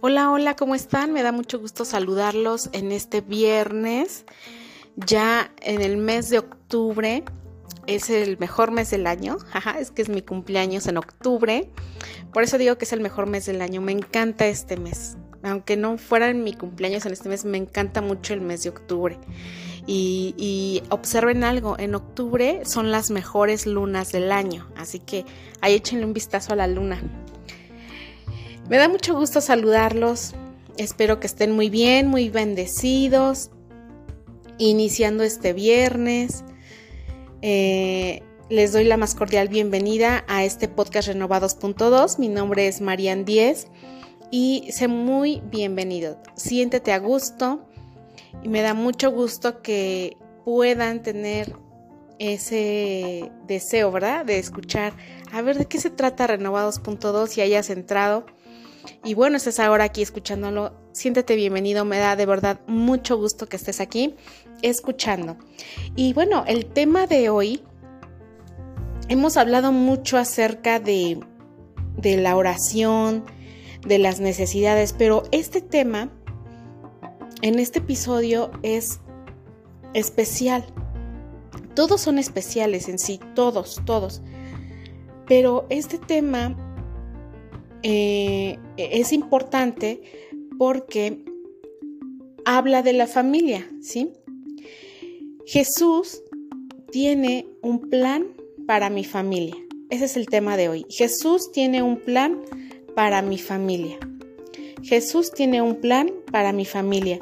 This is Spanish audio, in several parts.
Hola, hola, ¿cómo están? Me da mucho gusto saludarlos en este viernes, ya en el mes de octubre. Es el mejor mes del año, Ajá, es que es mi cumpleaños en octubre. Por eso digo que es el mejor mes del año. Me encanta este mes. Aunque no fuera mi cumpleaños en este mes, me encanta mucho el mes de octubre. Y, y, observen algo, en octubre son las mejores lunas del año, así que ahí échenle un vistazo a la luna. Me da mucho gusto saludarlos. Espero que estén muy bien, muy bendecidos. Iniciando este viernes. Eh, les doy la más cordial bienvenida a este podcast Renovados 2.2. Mi nombre es Marian Díez y sé muy bienvenido. Siéntete a gusto y me da mucho gusto que puedan tener ese deseo, ¿verdad? De escuchar a ver de qué se trata Renovados.2 y hayas entrado y bueno, estás ahora aquí escuchándolo. Siéntete bienvenido, me da de verdad mucho gusto que estés aquí escuchando. Y bueno, el tema de hoy, hemos hablado mucho acerca de, de la oración, de las necesidades, pero este tema en este episodio es especial. Todos son especiales en sí, todos, todos. Pero este tema eh, es importante porque habla de la familia, ¿sí? Jesús tiene un plan para mi familia. Ese es el tema de hoy. Jesús tiene un plan para mi familia. Jesús tiene un plan para mi familia.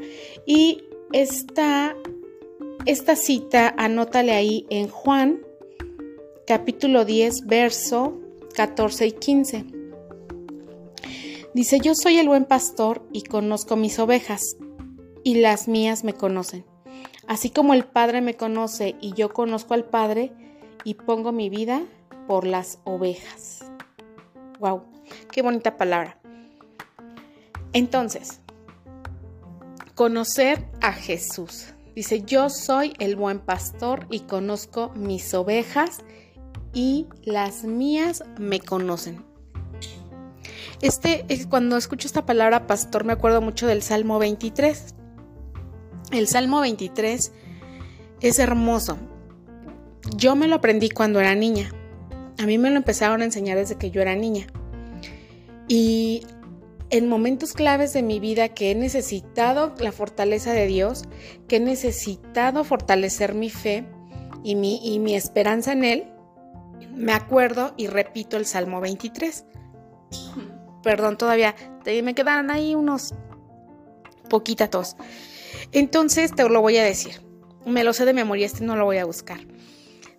Y esta, esta cita, anótale ahí en Juan, capítulo 10, verso 14 y 15. Dice, yo soy el buen pastor y conozco mis ovejas, y las mías me conocen. Así como el Padre me conoce y yo conozco al Padre, y pongo mi vida por las ovejas. ¡Wow! ¡Qué bonita palabra! Entonces, conocer a Jesús. Dice, yo soy el buen pastor y conozco mis ovejas y las mías me conocen. Este, cuando escucho esta palabra pastor me acuerdo mucho del Salmo 23. El Salmo 23 es hermoso. Yo me lo aprendí cuando era niña. A mí me lo empezaron a enseñar desde que yo era niña. Y en momentos claves de mi vida que he necesitado la fortaleza de Dios, que he necesitado fortalecer mi fe y mi, y mi esperanza en Él, me acuerdo y repito el Salmo 23 perdón, todavía me quedan ahí unos poquitos. Entonces te lo voy a decir. Me lo sé de memoria, este no lo voy a buscar.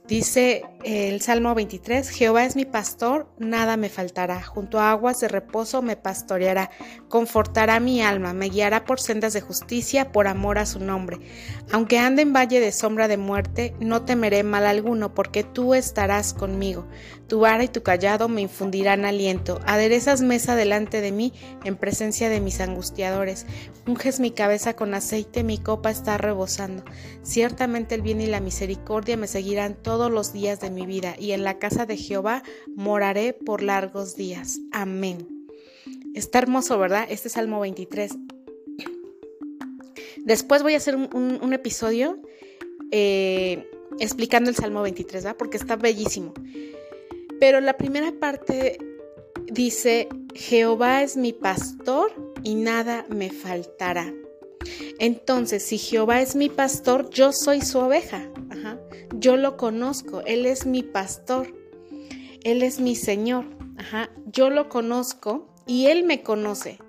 Dice el Salmo 23, Jehová es mi pastor, nada me faltará, junto a aguas de reposo me pastoreará, confortará mi alma, me guiará por sendas de justicia, por amor a su nombre. Aunque ande en valle de sombra de muerte, no temeré mal alguno, porque tú estarás conmigo. Tu vara y tu callado me infundirán aliento. Aderezas mesa delante de mí en presencia de mis angustiadores. Unges mi cabeza con aceite, mi copa está rebosando. Ciertamente el bien y la misericordia me seguirán todos los días de mi vida, y en la casa de Jehová moraré por largos días. Amén. Está hermoso, ¿verdad? Este es Salmo 23. Después voy a hacer un, episodio eh, explicando el Salmo 23, ¿verdad? Porque está bellísimo. Pero la primera parte dice, Jehová es mi pastor y nada me faltará. Entonces, si Jehová es mi pastor, yo soy su oveja. Yo lo conozco, Él es mi pastor, Él es mi Señor. Ajá. Yo lo conozco y Él me conoce.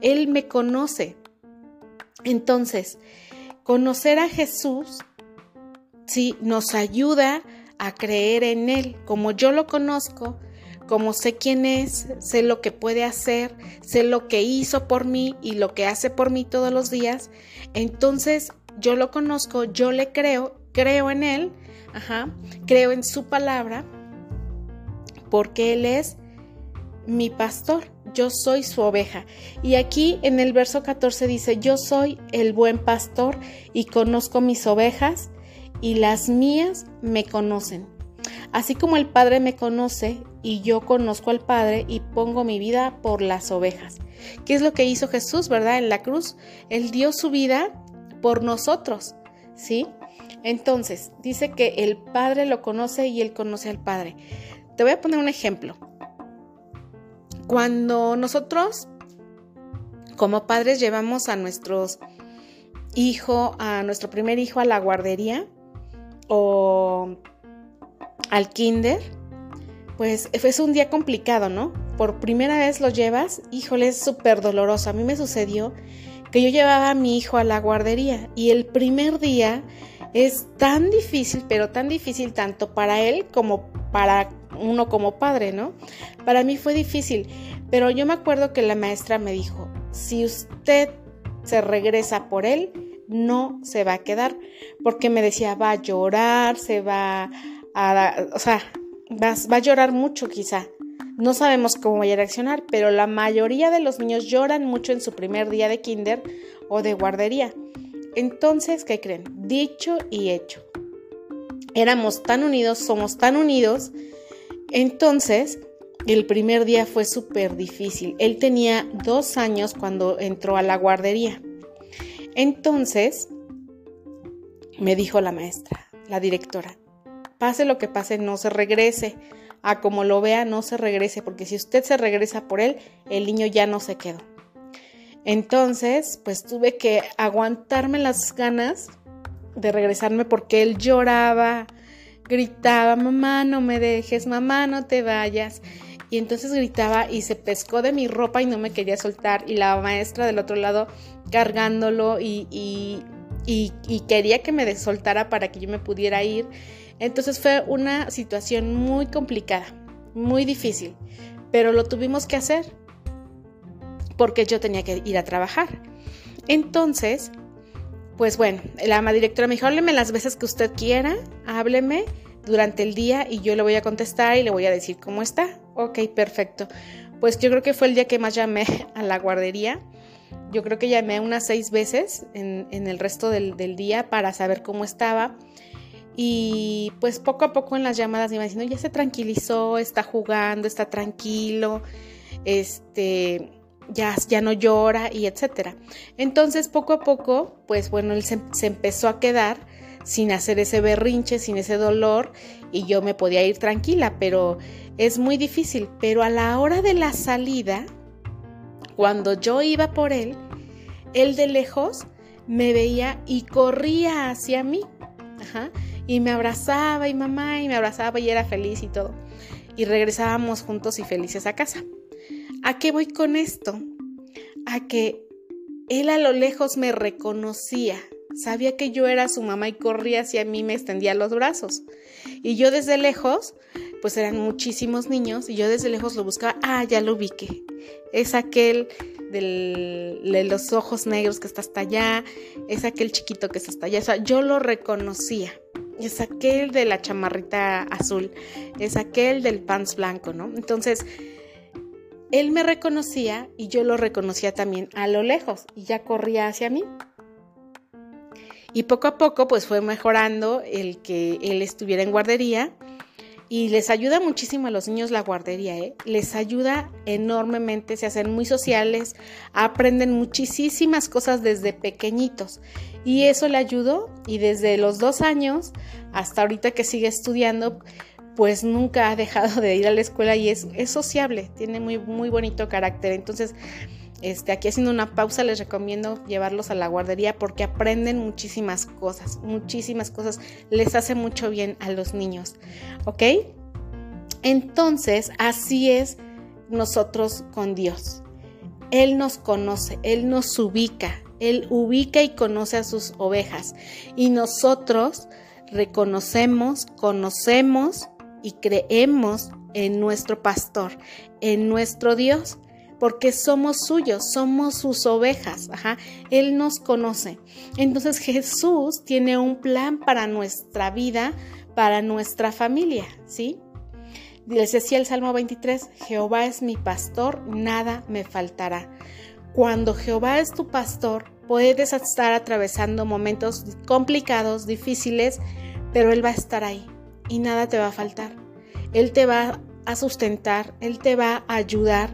Él me conoce. Entonces, conocer a Jesús, sí, nos ayuda a creer en Él. Como yo lo conozco, como sé quién es, sé lo que puede hacer, sé lo que hizo por mí y lo que hace por mí todos los días, entonces yo lo conozco, yo le creo, creo en Él, ajá, creo en su palabra, porque Él es mi pastor, yo soy su oveja. Y aquí en el verso 14 dice, yo soy el buen pastor y conozco mis ovejas y las mías me conocen. Así como el Padre me conoce y yo conozco al Padre y pongo mi vida por las ovejas. ¿Qué es lo que hizo Jesús, verdad? En la cruz. Él dio su vida por nosotros, ¿sí? Entonces, dice que el Padre lo conoce y él conoce al Padre. Te voy a poner un ejemplo. Cuando nosotros, como padres, llevamos a nuestros hijos, a nuestro primer hijo a la guardería o al kinder, pues es un día complicado, ¿no? Por primera vez lo llevas, híjole, es súper doloroso. A mí me sucedió que yo llevaba a mi hijo a la guardería y el primer día es tan difícil, pero tan difícil tanto para él como para uno como padre, ¿no? Para mí fue difícil, pero yo me acuerdo que la maestra me dijo, si usted se regresa por él, no se va a quedar, porque me decía, va a llorar, se va a, o sea, va, a llorar mucho quizá. No sabemos cómo vaya a reaccionar, pero la mayoría de los niños lloran mucho en su primer día de kinder o de guardería. Entonces, ¿qué creen? Dicho y hecho. Éramos tan unidos, somos tan unidos. Entonces, el primer día fue súper difícil. Él tenía dos años cuando entró a la guardería. Entonces, me dijo la maestra, la directora, pase lo que pase, no se regrese. A como lo vea, no se regrese, porque si usted se regresa por él, el niño ya no se quedó. Entonces, pues tuve que aguantarme las ganas de regresarme porque él lloraba, gritaba, mamá, no me dejes, mamá, no te vayas. Y entonces gritaba y se pescó de mi ropa y no me quería soltar. Y la maestra del otro lado cargándolo y, quería que me soltara para que yo me pudiera ir. Entonces fue una situación muy complicada, muy difícil, pero lo tuvimos que hacer porque yo tenía que ir a trabajar. Entonces, pues bueno, la ama directora me dijo, hábleme las veces que usted quiera, hábleme durante el día y yo le voy a contestar y le voy a decir cómo está. Ok, perfecto. Pues yo creo que fue el día que más llamé a la guardería. Yo creo que llamé unas seis veces en, el resto del, día para saber cómo estaba. Y pues poco a poco en las llamadas me iban diciendo, ya se tranquilizó, está jugando, está tranquilo. Este, ya, ya no llora y etcétera. Entonces poco a poco, pues bueno, él se, empezó a quedar sin hacer ese berrinche, sin ese dolor y yo me podía ir tranquila, pero es muy difícil. Pero a la hora de la salida, cuando yo iba por él, él de lejos me veía y corría hacia mí. y me abrazaba y mamá y me abrazaba y era feliz y todo. Y regresábamos juntos y felices a casa. ¿A qué voy con esto? A que él a lo lejos me reconocía, sabía que yo era su mamá y corría hacia mí, me extendía los brazos. Y yo desde lejos, pues eran muchísimos niños, y yo desde lejos lo buscaba, ah, ya lo ubiqué. Es aquel de los ojos negros que está hasta allá, es aquel chiquito que está hasta allá, o sea, yo lo reconocía. Es aquel de la chamarrita azul, es aquel del pants blanco, ¿no? Entonces, él me reconocía y yo lo reconocía también a lo lejos y ya corría hacia mí. Y poco a poco pues fue mejorando el que él estuviera en guardería y les ayuda muchísimo a los niños la guardería, ¿eh? les ayuda enormemente, se hacen muy sociales, aprenden muchísimas cosas desde pequeñitos y eso le ayudó y desde los dos años hasta ahorita que sigue estudiando pues nunca ha dejado de ir a la escuela y es, sociable, tiene muy, muy bonito carácter. Entonces, este, aquí haciendo una pausa, les recomiendo llevarlos a la guardería porque aprenden muchísimas cosas, muchísimas cosas, les hace mucho bien a los niños, ¿ok? Entonces, así es nosotros con Dios. Él nos conoce, Él nos ubica, Él ubica y conoce a sus ovejas y nosotros reconocemos, conocemos y creemos en nuestro pastor, en nuestro Dios, porque somos suyos, somos sus ovejas, ajá, Él nos conoce. Entonces Jesús tiene un plan para nuestra vida, para nuestra familia, ¿sí? Les decía el Salmo 23, Jehová es mi pastor, nada me faltará. Cuando Jehová es tu pastor, puedes estar atravesando momentos complicados, difíciles, pero Él va a estar ahí y nada te va a faltar. Él te va a sustentar, Él te va a ayudar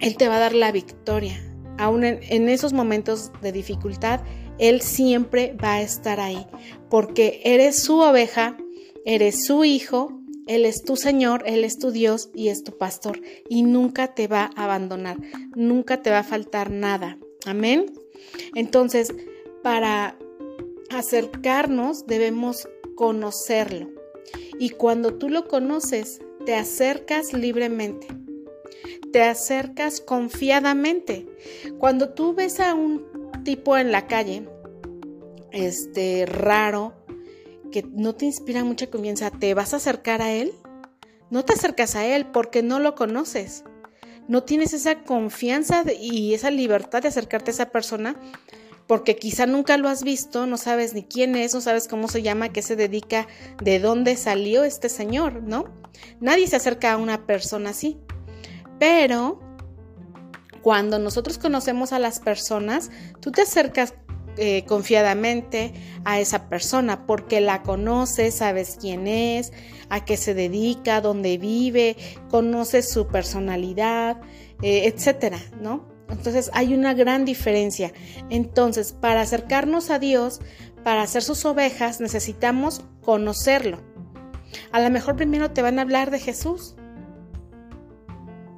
Él te va a dar la victoria. Aún en, esos momentos de dificultad, Él siempre va a estar ahí, porque eres su oveja, eres su hijo, Él es tu Señor, Él es tu Dios y es tu pastor, y nunca te va a abandonar, nunca te va a faltar nada. Amén. Entonces, para acercarnos debemos conocerlo. Y cuando tú lo conoces, te acercas libremente. Te acercas confiadamente. Cuando tú ves a un tipo en la calle, este raro, que no te inspira mucha confianza, ¿te vas a acercar a él? No te acercas a él porque no lo conoces. No tienes esa confianza y esa libertad de acercarte a esa persona porque quizá nunca lo has visto, no sabes ni quién es, no sabes cómo se llama, qué se dedica, de dónde salió este señor, ¿no? Nadie se acerca a una persona así. Pero cuando nosotros conocemos a las personas, tú te acercas eh, confiadamente a esa persona porque la conoces, sabes quién es, a qué se dedica, dónde vive, conoces su personalidad, eh, etcétera, ¿no? Entonces hay una gran diferencia. Entonces, para acercarnos a Dios, para ser sus ovejas, necesitamos conocerlo. A lo mejor primero te van a hablar de Jesús.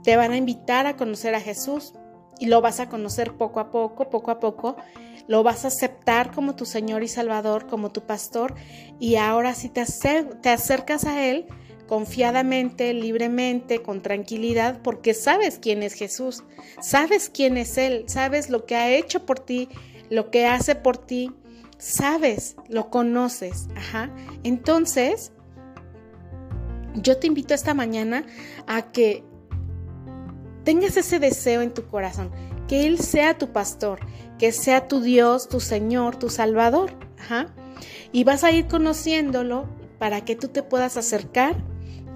Te van a invitar a conocer a Jesús y lo vas a conocer poco a poco, poco a poco. Lo vas a aceptar como tu Señor y Salvador, como tu pastor. Y ahora si te, te acercas a Él, confiadamente, libremente, con tranquilidad, porque sabes quién es Jesús, sabes quién es Él, sabes lo que ha hecho por ti, lo que hace por ti, sabes, lo conoces. Ajá. Entonces, yo te invito esta mañana a que tengas ese deseo en tu corazón, que Él sea tu pastor, que sea tu Dios, tu Señor, tu Salvador. Ajá. Y vas a ir conociéndolo para que tú te puedas acercar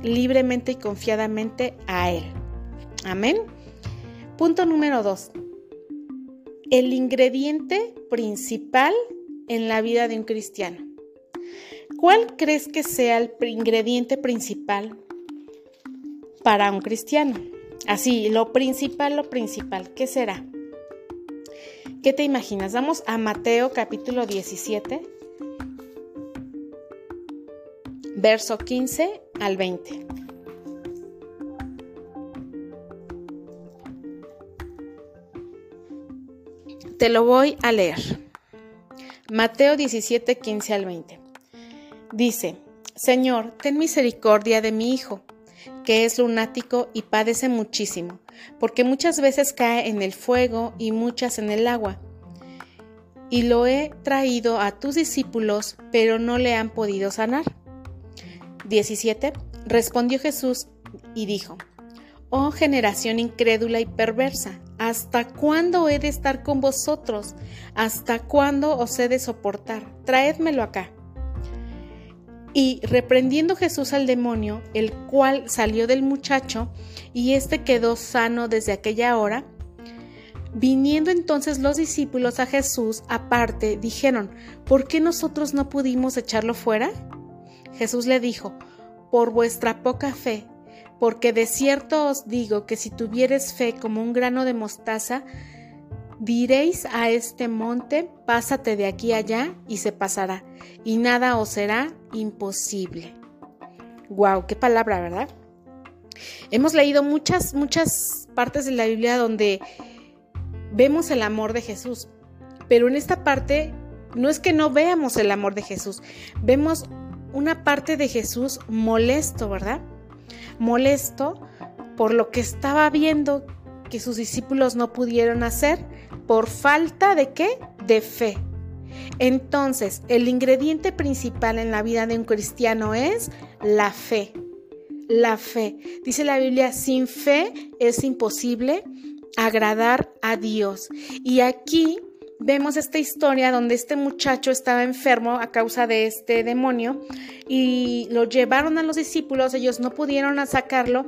libremente y confiadamente a Él. Amén. Punto número dos. El ingrediente principal en la vida de un cristiano. ¿Cuál crees que sea el ingrediente principal para un cristiano? Así, lo principal, lo principal, ¿qué será? ¿Qué te imaginas? Vamos a Mateo capítulo 17, verso 15 al 20. Te lo voy a leer. Mateo 17, 15 al 20. Dice, Señor, ten misericordia de mi hijo, que es lunático y padece muchísimo, porque muchas veces cae en el fuego y muchas en el agua. Y lo he traído a tus discípulos, pero no le han podido sanar. 17. Respondió Jesús y dijo, Oh generación incrédula y perversa, ¿hasta cuándo he de estar con vosotros? ¿Hasta cuándo os he de soportar? Traédmelo acá. Y reprendiendo Jesús al demonio, el cual salió del muchacho, y éste quedó sano desde aquella hora, Viniendo entonces los discípulos a Jesús aparte, dijeron, ¿por qué nosotros no pudimos echarlo fuera? Jesús le dijo, por vuestra poca fe, porque de cierto os digo que si tuvieres fe como un grano de mostaza, diréis a este monte, pásate de aquí allá y se pasará, y nada os será imposible. Wow, qué palabra, ¿verdad? Hemos leído muchas, muchas partes de la Biblia donde vemos el amor de Jesús, pero en esta parte no es que no veamos el amor de Jesús, vemos una parte de Jesús molesto, ¿verdad? Molesto por lo que estaba viendo que sus discípulos no pudieron hacer por falta de qué? De fe. Entonces, el ingrediente principal en la vida de un cristiano es la fe. La fe. Dice la Biblia, sin fe es imposible agradar a Dios. Y aquí vemos esta historia donde este muchacho estaba enfermo a causa de este demonio y lo llevaron a los discípulos, ellos no pudieron sacarlo,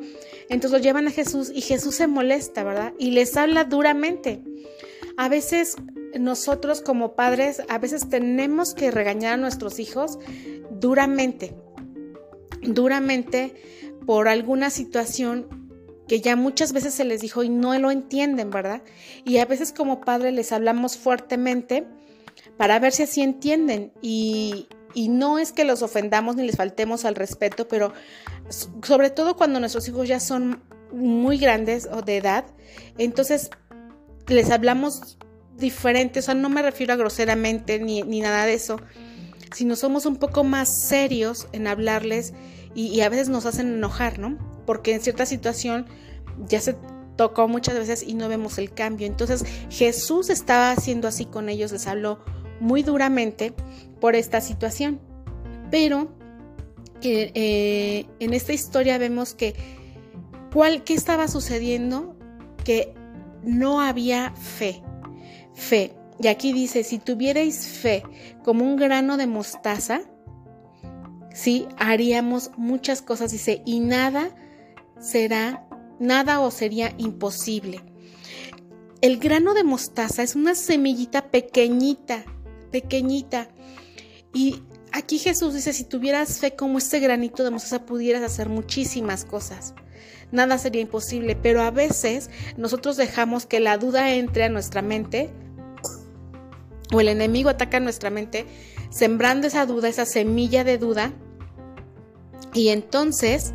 entonces lo llevan a Jesús y Jesús se molesta, ¿verdad? Y les habla duramente. A veces nosotros como padres, a veces tenemos que regañar a nuestros hijos duramente, duramente por alguna situación que ya muchas veces se les dijo y no lo entienden, ¿verdad? Y a veces como padre les hablamos fuertemente para ver si así entienden y, y no es que los ofendamos ni les faltemos al respeto, pero sobre todo cuando nuestros hijos ya son muy grandes o de edad, entonces les hablamos diferente, o sea, no me refiero a groseramente ni, ni nada de eso, sino somos un poco más serios en hablarles y, a veces nos hacen enojar, ¿no? Porque en cierta situación ya se tocó muchas veces y no vemos el cambio. Entonces Jesús estaba haciendo así con ellos, les habló muy duramente por esta situación. Pero eh, en esta historia vemos que ¿cuál, ¿qué estaba sucediendo? Que no había fe. Fe. Y aquí dice, si tuvierais fe como un grano de mostaza, sí, haríamos muchas cosas, dice, y nada será, nada o sería imposible. El grano de mostaza es una semillita pequeñita, pequeñita. Y aquí Jesús dice, si tuvieras fe como este granito de mostaza, pudieras hacer muchísimas cosas. Nada sería imposible, pero a veces nosotros dejamos que la duda entre a nuestra mente o el enemigo ataca nuestra mente sembrando esa duda, esa semilla de duda, y entonces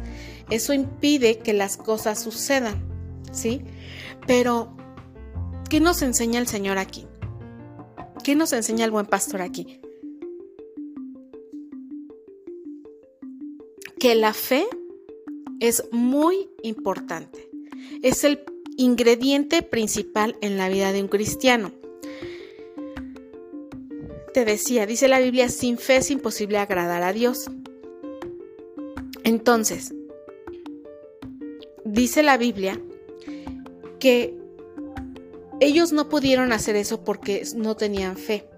eso impide que las cosas sucedan, ¿sí? Pero, ¿qué nos enseña el Señor aquí? ¿Qué nos enseña el buen pastor aquí? Que la fe es muy importante. Es el ingrediente principal en la vida de un cristiano te decía, dice la Biblia, sin fe es imposible agradar a Dios. Entonces, dice la Biblia que ellos no pudieron hacer eso porque no tenían fe.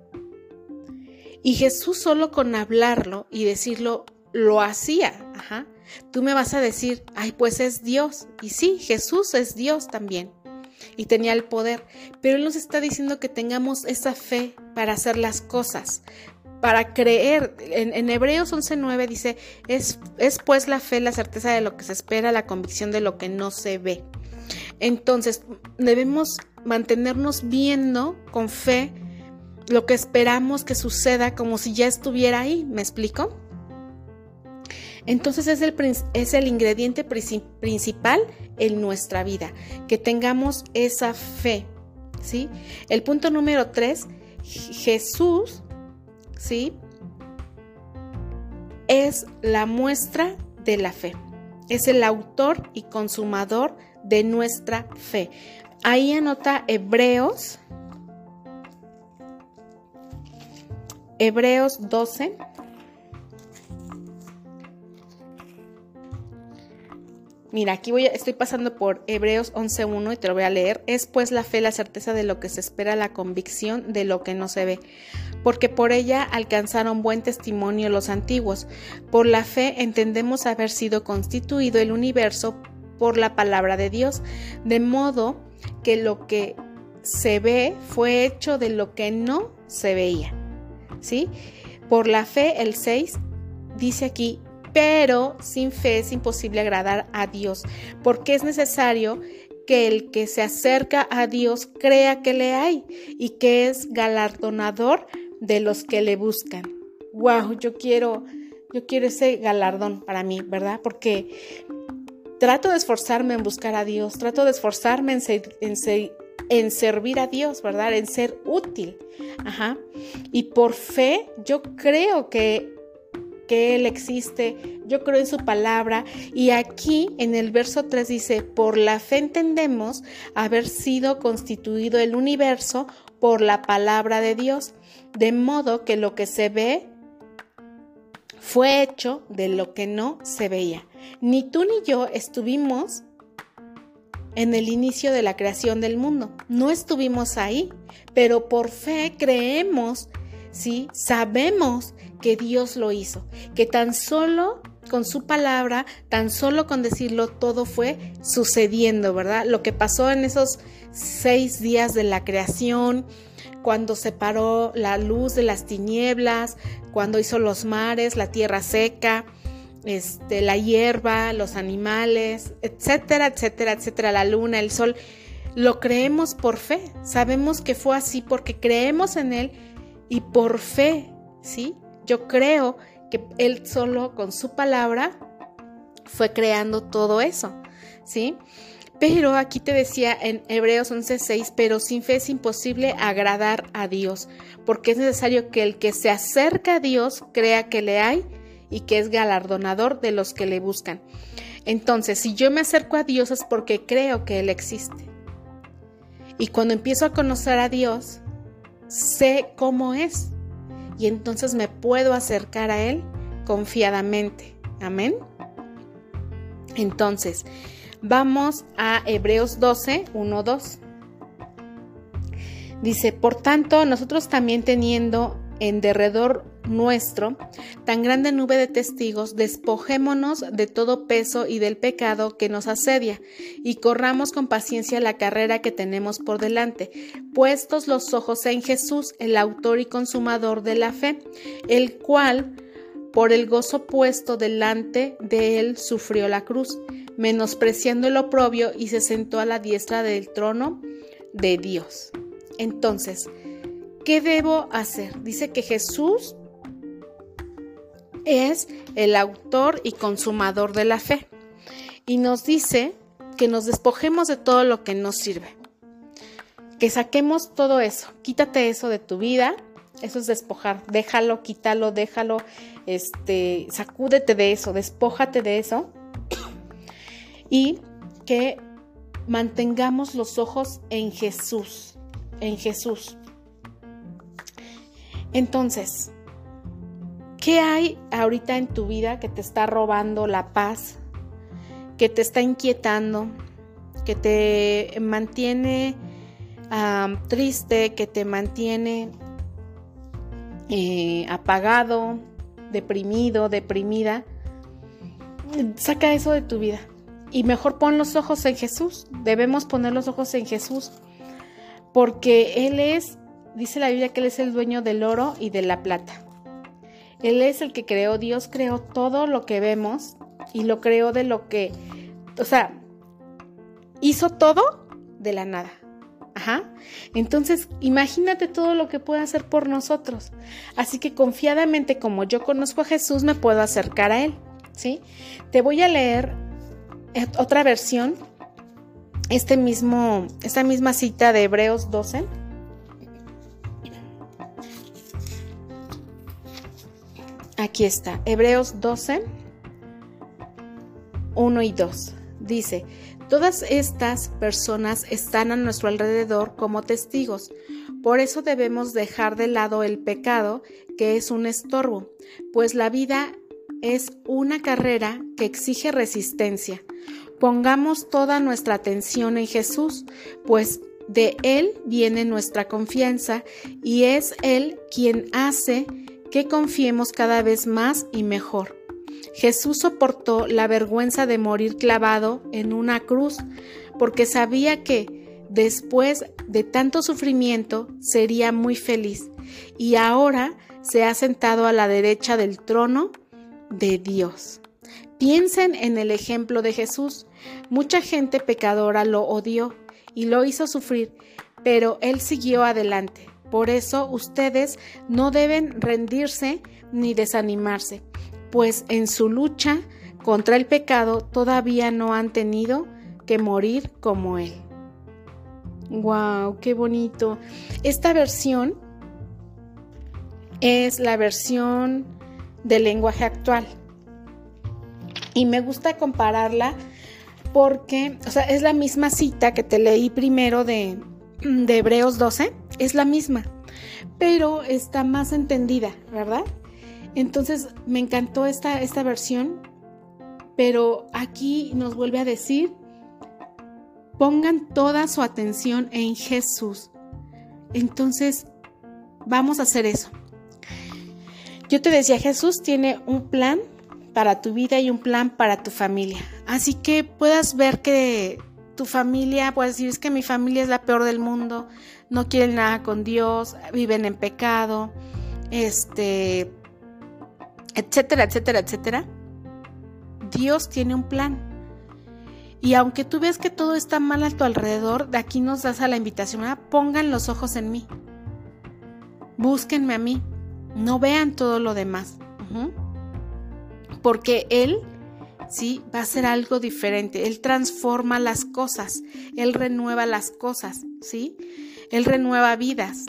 Y Jesús solo con hablarlo y decirlo lo hacía. Ajá. Tú me vas a decir, ay, pues es Dios. Y sí, Jesús es Dios también y tenía el poder, pero Él nos está diciendo que tengamos esa fe para hacer las cosas, para creer. En, Hebreos 11.9 dice, es pues la fe, la certeza de lo que se espera, la convicción de lo que no se ve. Entonces, debemos mantenernos viendo con fe lo que esperamos que suceda como si ya estuviera ahí, ¿me explico? Entonces es el, es el ingrediente principal en nuestra vida, que tengamos esa fe, ¿sí? El punto número tres, Jesús, ¿sí? Es la muestra de la fe. Es el autor y consumador de nuestra fe. Ahí anota Hebreos. Hebreos 12, Mira, aquí voy estoy pasando por Hebreos 11.1 y te lo voy a leer. Es pues la fe la certeza de lo que se espera, la convicción de lo que no se ve. Porque por ella alcanzaron buen testimonio los antiguos. Por la fe entendemos haber sido constituido el universo por la palabra de Dios, de modo que lo que se ve fue hecho de lo que no se veía. ¿Sí? Por la fe, el 6 dice aquí, pero sin fe es imposible agradar a Dios, porque es necesario que el que se acerca a Dios crea que le hay y que es galardonador de los que le buscan. Wow, yo quiero yo quiero ese galardón para mí, ¿verdad? Porque trato de esforzarme en buscar a Dios, trato de esforzarme en, servir a Dios, ¿verdad? En ser útil. Ajá. Y por fe, yo creo que que Él existe, yo creo en su palabra. Y aquí en el verso 3 dice, por la fe entendemos haber sido constituido el universo por la palabra de Dios, de modo que lo que se ve fue hecho de lo que no se veía. Ni tú ni yo estuvimos en el inicio de la creación del mundo, no estuvimos ahí, pero por fe creemos ¿sí? Sabemos que Dios lo hizo, que tan solo con su palabra, tan solo con decirlo, todo fue sucediendo, ¿verdad? Lo que pasó en esos seis días de la creación, cuando separó la luz de las tinieblas, cuando hizo los mares, la tierra seca, este, la hierba, los animales, etcétera, etcétera, etcétera, la luna, el sol, lo creemos por fe. Sabemos que fue así porque creemos en Él y por fe, ¿sí? Yo creo que Él solo con su palabra fue creando todo eso, ¿sí? Pero aquí te decía en Hebreos 11:6, pero sin fe es imposible agradar a Dios, porque es necesario que el que se acerca a Dios crea que le hay y que es galardonador de los que le buscan. Entonces, si yo me acerco a Dios es porque creo que Él existe. Y cuando empiezo a conocer a Dios, sé cómo es. Y entonces me puedo acercar a Él confiadamente. Amén. Entonces, vamos a Hebreos 12, 1, 2. Dice, por tanto, nosotros también teniendo en derredor nuestro tan grande nube de testigos, despojémonos de todo peso y del pecado que nos asedia, y corramos con paciencia la carrera que tenemos por delante, puestos los ojos en Jesús, el autor y consumador de la fe, el cual, por el gozo puesto delante de él, sufrió la cruz, menospreciando el oprobio y se sentó a la diestra del trono de Dios. Entonces, ¿qué debo hacer? Dice que Jesús es el autor y consumador de la fe y nos dice que nos despojemos de todo lo que nos sirve. Que saquemos todo eso, quítate eso de tu vida, eso es despojar, déjalo, quítalo, déjalo, este, sacúdete de eso, despójate de eso y que mantengamos los ojos en Jesús, en Jesús. Entonces, ¿qué hay ahorita en tu vida que te está robando la paz, que te está inquietando, que te mantiene triste, que te mantiene eh, apagado, deprimido, deprimida? Saca eso de tu vida y mejor pon los ojos en Jesús. Debemos poner los ojos en Jesús porque Él es, dice la Biblia que Él es el dueño del oro y de la plata. Él es el que creó, Dios creó todo lo que vemos y lo creó de lo que, o sea, hizo todo de la nada. Ajá. Entonces, imagínate todo lo que puede hacer por nosotros. Así que confiadamente, como yo conozco a Jesús, me puedo acercar a Él. ¿Sí? Te voy a leer otra versión, este mismo, esta misma cita de Hebreos 12. Aquí está, Hebreos 12, 1 y 2. Dice, todas estas personas están a nuestro alrededor como testigos. Por eso debemos dejar de lado el pecado, que es un estorbo, pues la vida es una carrera que exige resistencia. Pongamos toda nuestra atención en Jesús, pues de Él viene nuestra confianza y es Él quien hace que confiemos cada vez más y mejor. Jesús soportó la vergüenza de morir clavado en una cruz porque sabía que después de tanto sufrimiento sería muy feliz y ahora se ha sentado a la derecha del trono de Dios. Piensen en el ejemplo de Jesús. Mucha gente pecadora lo odió y lo hizo sufrir, pero él siguió adelante. Por eso ustedes no deben rendirse ni desanimarse, pues en su lucha contra el pecado todavía no han tenido que morir como él. ¡Wow! ¡Qué bonito! Esta versión es la versión del lenguaje actual. Y me gusta compararla porque, o sea, es la misma cita que te leí primero de, de Hebreos 12, es la misma, pero está más entendida, ¿verdad? Entonces me encantó esta, esta versión, pero aquí nos vuelve a decir, pongan toda su atención en Jesús. Entonces, vamos a hacer eso. Yo te decía, Jesús tiene un plan para tu vida y un plan para tu familia. Así que puedas ver que tu familia, puedes decir, es que mi familia es la peor del mundo, no quieren nada con Dios, viven en pecado, este, etcétera, etcétera, etcétera. Dios tiene un plan. Y aunque tú ves que todo está mal a tu alrededor, de aquí nos das a la invitación, a pongan los ojos en mí. Búsquenme a mí. No vean todo lo demás. Porque Él, sí, va a hacer algo diferente. Él transforma las cosas. Él renueva las cosas, ¿sí? Él renueva vidas.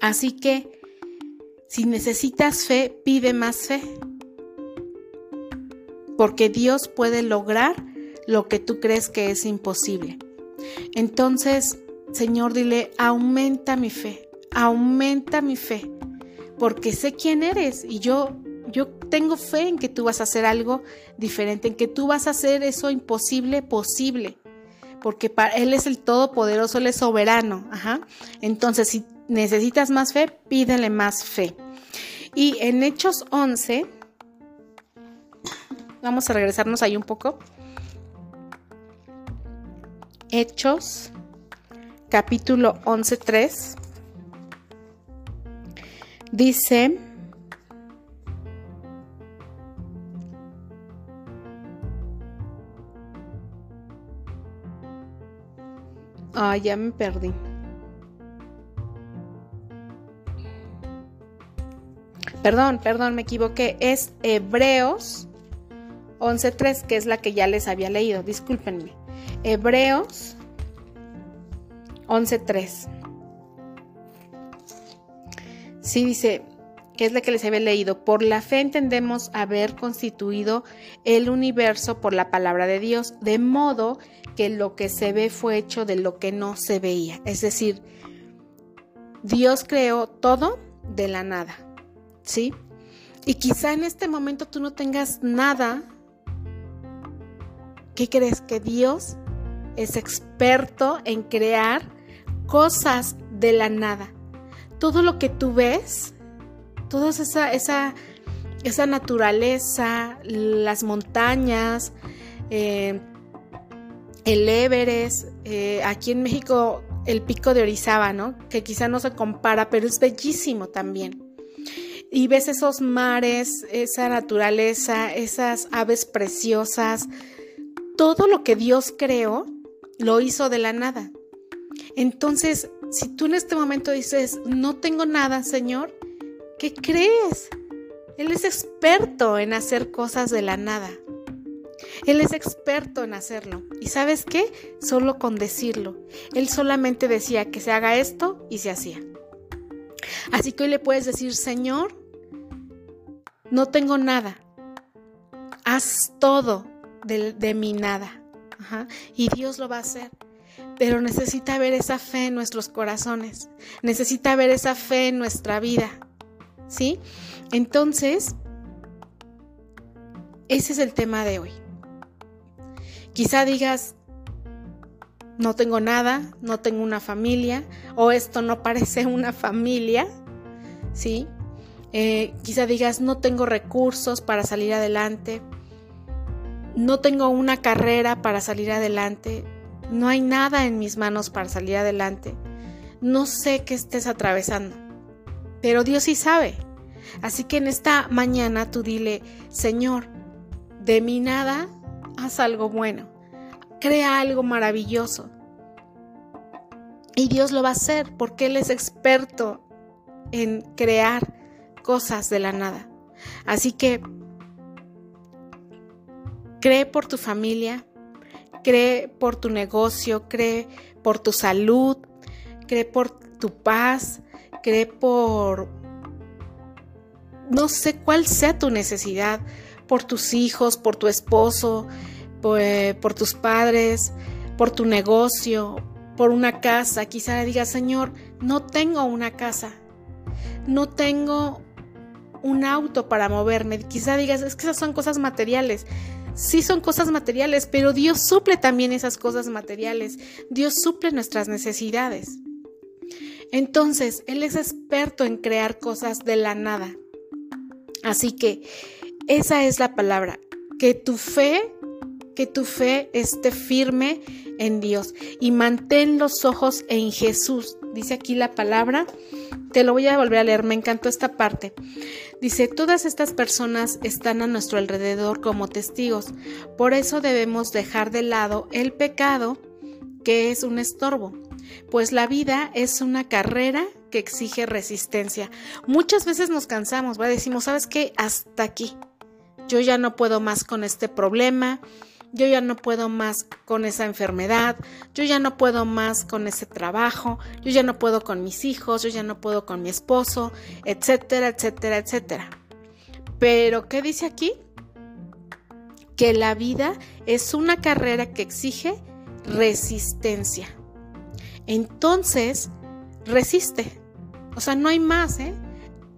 Así que, si necesitas fe, pide más fe porque Dios puede lograr lo que tú crees que es imposible. Entonces, Señor, dile, aumenta mi fe, aumenta mi fe, porque sé quién eres y yo yo tengo fe en que tú vas a hacer algo diferente, en que tú vas a hacer eso imposible posible, porque para Él es el Todopoderoso, Él es soberano. Ajá. Entonces, si necesitas más fe, pídele más fe. Y en Hechos 11, Vamos a regresarnos ahí un poco. Hechos, capítulo 11.3. Dice... Ah, ya me perdí. Perdón, perdón, me equivoqué. Es Hebreos 11.3, que es la que ya les había leído, discúlpenme. Hebreos 11.3. Sí dice, que es la que les había leído, por la fe entendemos haber constituido el universo por la palabra de Dios, de modo que lo que se ve fue hecho de lo que no se veía. Es decir, Dios creó todo de la nada, ¿sí? Y quizá en este momento tú no tengas nada ¿Qué crees? Que Dios es experto en crear cosas de la nada. Todo lo que tú ves, toda esa, esa, esa naturaleza, las montañas, eh, el Everest, eh, aquí en México el pico de Orizaba, ¿no? Que quizá no se compara, pero es bellísimo también. Y ves esos mares, esa naturaleza, esas aves preciosas, todo lo que Dios creó lo hizo de la nada. Entonces, si tú en este momento dices, no tengo nada, Señor, ¿qué crees? Él es experto en hacer cosas de la nada. Él es experto en hacerlo. ¿Y sabes qué? Solo con decirlo. Él solamente decía que se haga esto y se hacía. Así que hoy le puedes decir, Señor, no tengo nada. Haz todo de, mi nada. Y Dios lo va a hacer. Pero necesita ver esa fe en nuestros corazones. Necesita ver esa fe en nuestra vida. ¿Sí? Entonces, ese es el tema de hoy. Quizá digas, no tengo nada, no tengo una familia, o esto no parece una familia, ¿sí? Eh, quizá digas, no tengo recursos para salir adelante, no tengo una carrera para salir adelante, no hay nada en mis manos para salir adelante, no sé qué estés atravesando, pero Dios sí sabe. Así que en esta mañana tú dile, Señor, de mi nada, haz algo bueno, crea algo maravilloso. Y Dios lo va a hacer porque Él es experto en crear cosas de la nada. Así que Cree por tu familia, cree por tu negocio, cree por tu salud, cree por tu paz, cree por, no sé cuál sea tu necesidad, por tus hijos, por tu esposo, por, por tus padres, por tu negocio, por una casa. Quizá digas, Señor, no tengo una casa, no tengo un auto para moverme. Quizá digas, es que esas son cosas materiales sí son cosas materiales, pero Dios suple también esas cosas materiales. Dios suple nuestras necesidades. Entonces, Él es experto en crear cosas de la nada. Así que esa es la palabra, que tu fe, que tu fe esté firme en Dios y mantén los ojos en Jesús. Dice aquí la palabra Te lo voy a volver a leer, me encantó esta parte. Dice, todas estas personas están a nuestro alrededor como testigos, por eso debemos dejar de lado el pecado que es un estorbo, pues la vida es una carrera que exige resistencia. Muchas veces nos cansamos, ¿va? decimos, ¿sabes qué? Hasta aquí. Yo ya no puedo más con este problema, yo ya no puedo más con esa enfermedad, yo ya no puedo más con ese trabajo, yo ya no puedo con mis hijos, yo ya no puedo con mi esposo, etcétera, etcétera, etcétera. Pero, ¿qué dice aquí? Que la vida es una carrera que exige resistencia. Entonces, resiste. O sea, no hay más, ¿eh?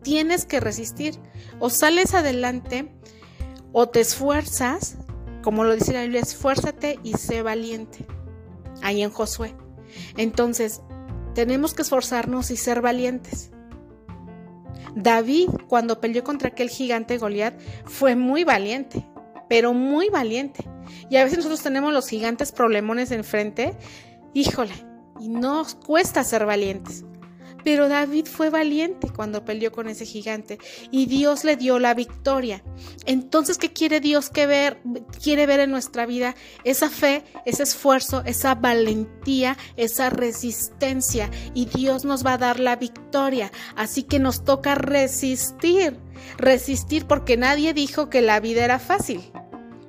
Tienes que resistir. O sales adelante o te esfuerzas como lo dice la Biblia, esfuérzate y sé valiente. Ahí en Josué. Entonces, tenemos que esforzarnos y ser valientes. David, cuando peleó contra aquel gigante Goliat, fue muy valiente, pero muy valiente. Y a veces nosotros tenemos los gigantes problemones enfrente, híjole, y nos cuesta ser valientes. Pero David fue valiente cuando peleó con ese gigante y Dios le dio la victoria. Entonces, ¿qué quiere Dios que ver? Quiere ver en nuestra vida esa fe, ese esfuerzo, esa valentía, esa resistencia y Dios nos va a dar la victoria. Así que nos toca resistir, resistir porque nadie dijo que la vida era fácil.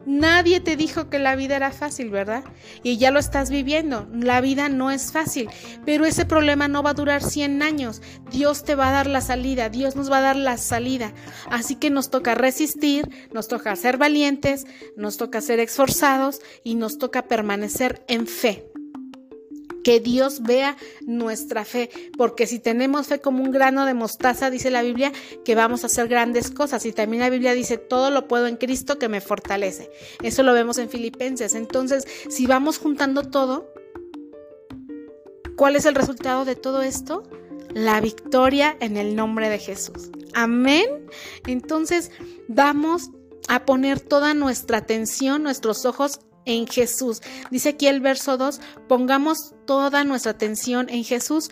Nadie te dijo que la vida era fácil, ¿verdad? Y ya lo estás viviendo. La vida no es fácil, pero ese problema no va a durar 100 años. Dios te va a dar la salida, Dios nos va a dar la salida. Así que nos toca resistir, nos toca ser valientes, nos toca ser esforzados y nos toca permanecer en fe que Dios vea nuestra fe, porque si tenemos fe como un grano de mostaza, dice la Biblia, que vamos a hacer grandes cosas. Y también la Biblia dice, todo lo puedo en Cristo que me fortalece. Eso lo vemos en Filipenses. Entonces, si vamos juntando todo, ¿cuál es el resultado de todo esto? La victoria en el nombre de Jesús. Amén. Entonces, vamos a poner toda nuestra atención, nuestros ojos en Jesús. Dice aquí el verso 2, pongamos toda nuestra atención en Jesús,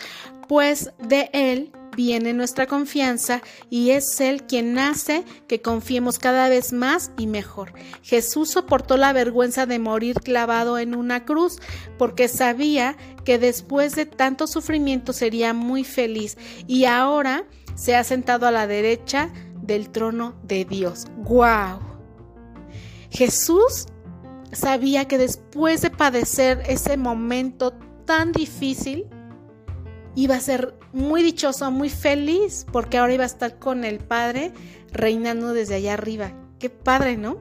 pues de Él viene nuestra confianza y es Él quien hace que confiemos cada vez más y mejor. Jesús soportó la vergüenza de morir clavado en una cruz porque sabía que después de tanto sufrimiento sería muy feliz y ahora se ha sentado a la derecha del trono de Dios. ¡Guau! Jesús sabía que después de padecer ese momento tan difícil, iba a ser muy dichoso, muy feliz, porque ahora iba a estar con el Padre reinando desde allá arriba. Qué padre, ¿no?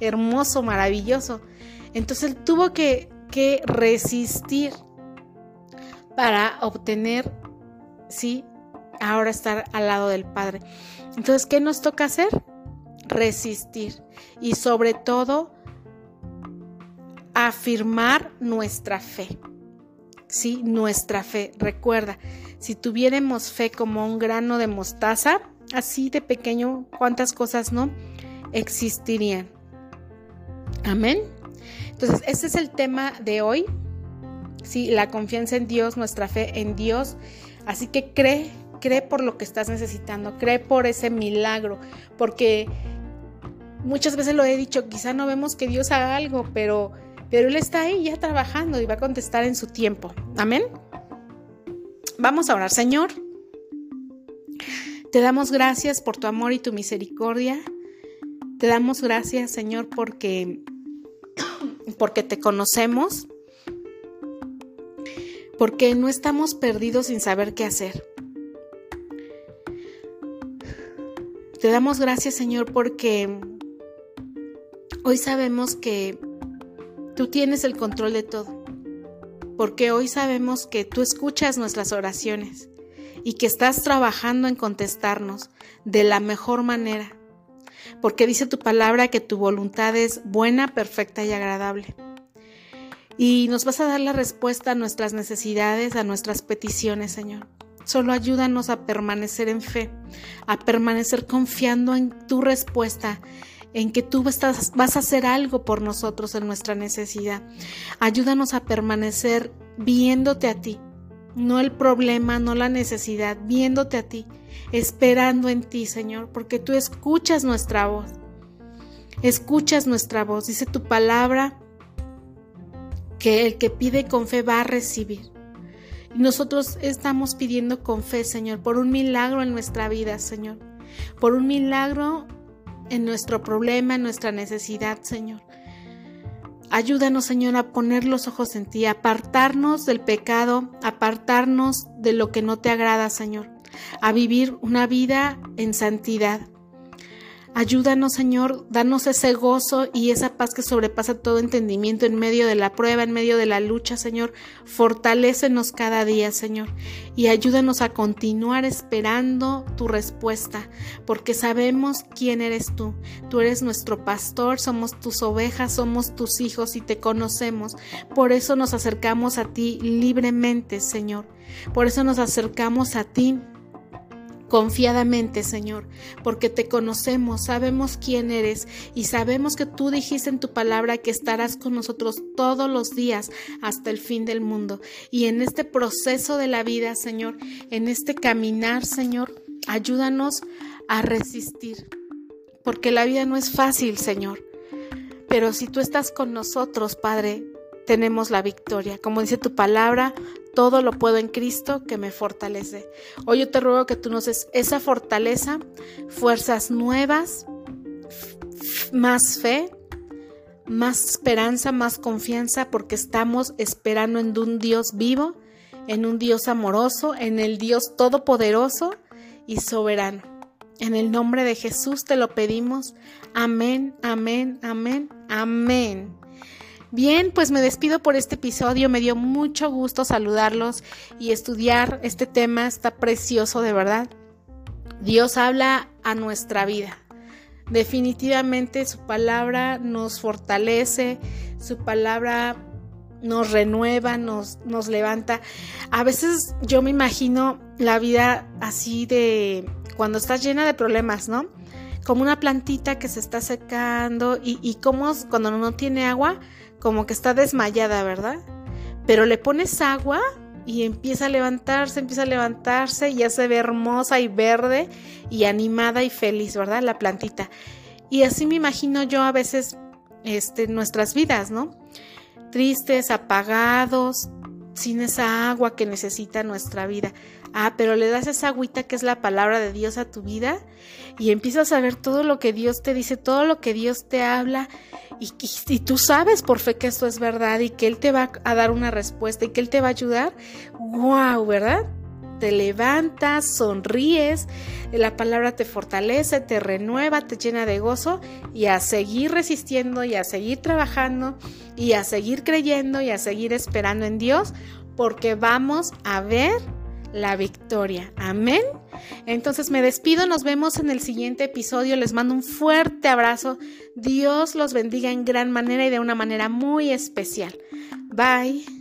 Hermoso, maravilloso. Entonces él tuvo que, que resistir para obtener, sí, ahora estar al lado del Padre. Entonces, ¿qué nos toca hacer? Resistir. Y sobre todo, afirmar nuestra fe. Sí, nuestra fe. Recuerda, si tuviéramos fe como un grano de mostaza, así de pequeño, ¿cuántas cosas no existirían? Amén. Entonces, este es el tema de hoy. Sí, la confianza en Dios, nuestra fe en Dios. Así que cree, cree por lo que estás necesitando, cree por ese milagro, porque muchas veces lo he dicho, quizá no vemos que Dios haga algo, pero pero Él está ahí ya trabajando y va a contestar en su tiempo. Amén. Vamos a orar, Señor. Te damos gracias por tu amor y tu misericordia. Te damos gracias, Señor, porque porque te conocemos. Porque no estamos perdidos sin saber qué hacer. Te damos gracias, Señor, porque hoy sabemos que Tú tienes el control de todo, porque hoy sabemos que tú escuchas nuestras oraciones y que estás trabajando en contestarnos de la mejor manera, porque dice tu palabra que tu voluntad es buena, perfecta y agradable. Y nos vas a dar la respuesta a nuestras necesidades, a nuestras peticiones, Señor. Solo ayúdanos a permanecer en fe, a permanecer confiando en tu respuesta en que tú vas a hacer algo por nosotros en nuestra necesidad. Ayúdanos a permanecer viéndote a ti, no el problema, no la necesidad, viéndote a ti, esperando en ti, Señor, porque tú escuchas nuestra voz. Escuchas nuestra voz, dice tu palabra, que el que pide con fe va a recibir. Nosotros estamos pidiendo con fe, Señor, por un milagro en nuestra vida, Señor, por un milagro en nuestro problema, en nuestra necesidad, Señor. Ayúdanos, Señor, a poner los ojos en ti, apartarnos del pecado, apartarnos de lo que no te agrada, Señor, a vivir una vida en santidad. Ayúdanos, Señor, danos ese gozo y esa paz que sobrepasa todo entendimiento en medio de la prueba, en medio de la lucha, Señor. Fortalécenos cada día, Señor, y ayúdanos a continuar esperando tu respuesta, porque sabemos quién eres tú. Tú eres nuestro pastor, somos tus ovejas, somos tus hijos y te conocemos. Por eso nos acercamos a ti libremente, Señor. Por eso nos acercamos a ti confiadamente, Señor, porque te conocemos, sabemos quién eres y sabemos que tú dijiste en tu palabra que estarás con nosotros todos los días hasta el fin del mundo. Y en este proceso de la vida, Señor, en este caminar, Señor, ayúdanos a resistir, porque la vida no es fácil, Señor. Pero si tú estás con nosotros, Padre, tenemos la victoria. Como dice tu palabra, todo lo puedo en Cristo que me fortalece. Hoy yo te ruego que tú nos des esa fortaleza, fuerzas nuevas, más fe, más esperanza, más confianza, porque estamos esperando en un Dios vivo, en un Dios amoroso, en el Dios todopoderoso y soberano. En el nombre de Jesús te lo pedimos. Amén, amén, amén, amén. Bien, pues me despido por este episodio. Me dio mucho gusto saludarlos y estudiar este tema. Está precioso, de verdad. Dios habla a nuestra vida. Definitivamente su palabra nos fortalece, su palabra nos renueva, nos, nos levanta. A veces yo me imagino la vida así de cuando estás llena de problemas, ¿no? Como una plantita que se está secando y, y como cuando no tiene agua, como que está desmayada, ¿verdad? Pero le pones agua y empieza a levantarse, empieza a levantarse y ya se ve hermosa y verde y animada y feliz, ¿verdad? La plantita. Y así me imagino yo a veces este, nuestras vidas, ¿no? Tristes, apagados, sin esa agua que necesita nuestra vida. Ah, pero le das esa agüita que es la palabra de Dios a tu vida y empiezas a ver todo lo que Dios te dice, todo lo que Dios te habla y, y, tú sabes por fe que esto es verdad y que Él te va a dar una respuesta y que Él te va a ayudar. ¡Wow! ¿Verdad? Te levantas, sonríes, la palabra te fortalece, te renueva, te llena de gozo y a seguir resistiendo y a seguir trabajando y a seguir creyendo y a seguir esperando en Dios porque vamos a ver la victoria. Amén. Entonces me despido, nos vemos en el siguiente episodio, les mando un fuerte abrazo, Dios los bendiga en gran manera y de una manera muy especial. Bye.